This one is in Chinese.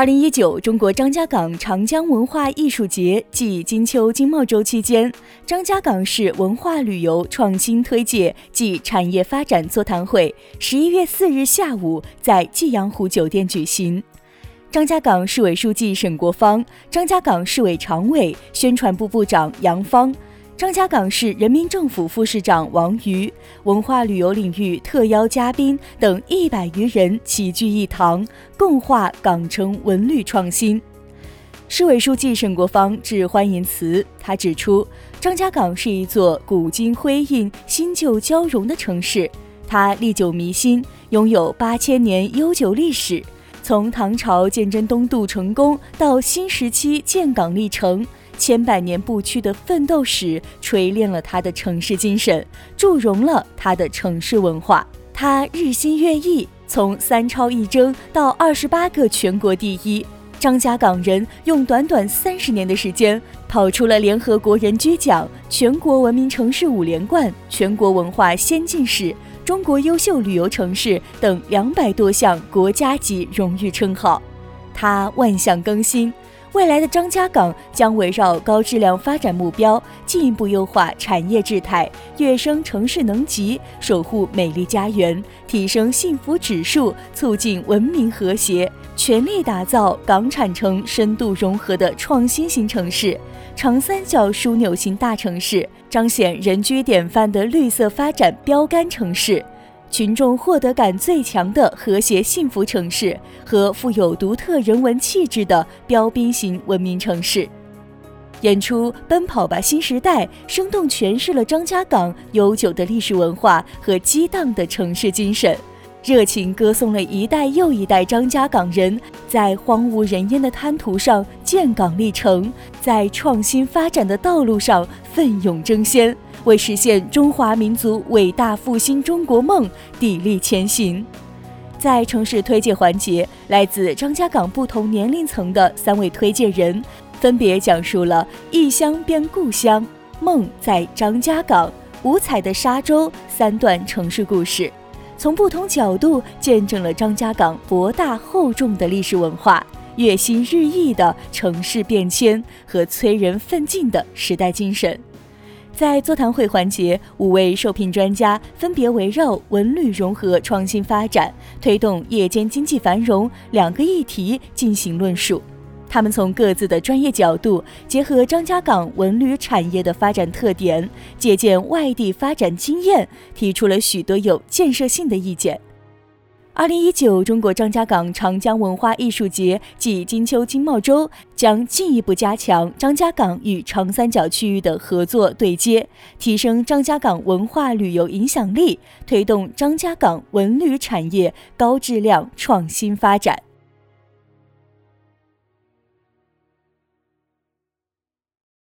二零一九中国张家港长江文化艺术节暨金秋经贸周期间，张家港市文化旅游创新推介暨产业发展座谈会十一月四日下午在暨阳湖酒店举行。张家港市委书记沈国芳、张家港市委常委、宣传部部长杨芳。张家港市人民政府副市长王瑜、文化旅游领域特邀嘉宾等一百余人齐聚一堂，共话港城文旅创新。市委书记沈国芳致欢迎词，他指出，张家港是一座古今辉映、新旧交融的城市，它历久弥新，拥有八千年悠久历史。从唐朝鉴真东渡成功到新时期建港历程。千百年不屈的奋斗史锤炼了他的城市精神，铸融了他的城市文化。他日新月异，从三超一争到二十八个全国第一，张家港人用短短三十年的时间，跑出了联合国人居奖、全国文明城市五连冠、全国文化先进市、中国优秀旅游城市等两百多项国家级荣誉称号。他万象更新。未来的张家港将围绕高质量发展目标，进一步优化产业质态，跃升城市能级，守护美丽家园，提升幸福指数，促进文明和谐，全力打造港产城深度融合的创新型城市，长三角枢纽型大城市，彰显人居典范的绿色发展标杆城市。群众获得感最强的和谐幸福城市和富有独特人文气质的标兵型文明城市，演出《奔跑吧新时代》生动诠释了张家港悠久的历史文化和激荡的城市精神。热情歌颂了一代又一代张家港人在荒无人烟的滩涂上建港历程，在创新发展的道路上奋勇争先，为实现中华民族伟大复兴中国梦砥砺前行。在城市推介环节，来自张家港不同年龄层的三位推荐人，分别讲述了异乡变故乡、梦在张家港、五彩的沙洲三段城市故事。从不同角度见证了张家港博大厚重的历史文化、跃新日益的城市变迁和催人奋进的时代精神。在座谈会环节，五位受聘专家分别围绕文旅融合创新发展、推动夜间经济繁荣两个议题进行论述。他们从各自的专业角度，结合张家港文旅产业的发展特点，借鉴外地发展经验，提出了许多有建设性的意见。二零一九中国张家港长江文化艺术节暨金秋经贸周将进一步加强张家港与长三角区域的合作对接，提升张家港文化旅游影响力，推动张家港文旅产业高质量创新发展。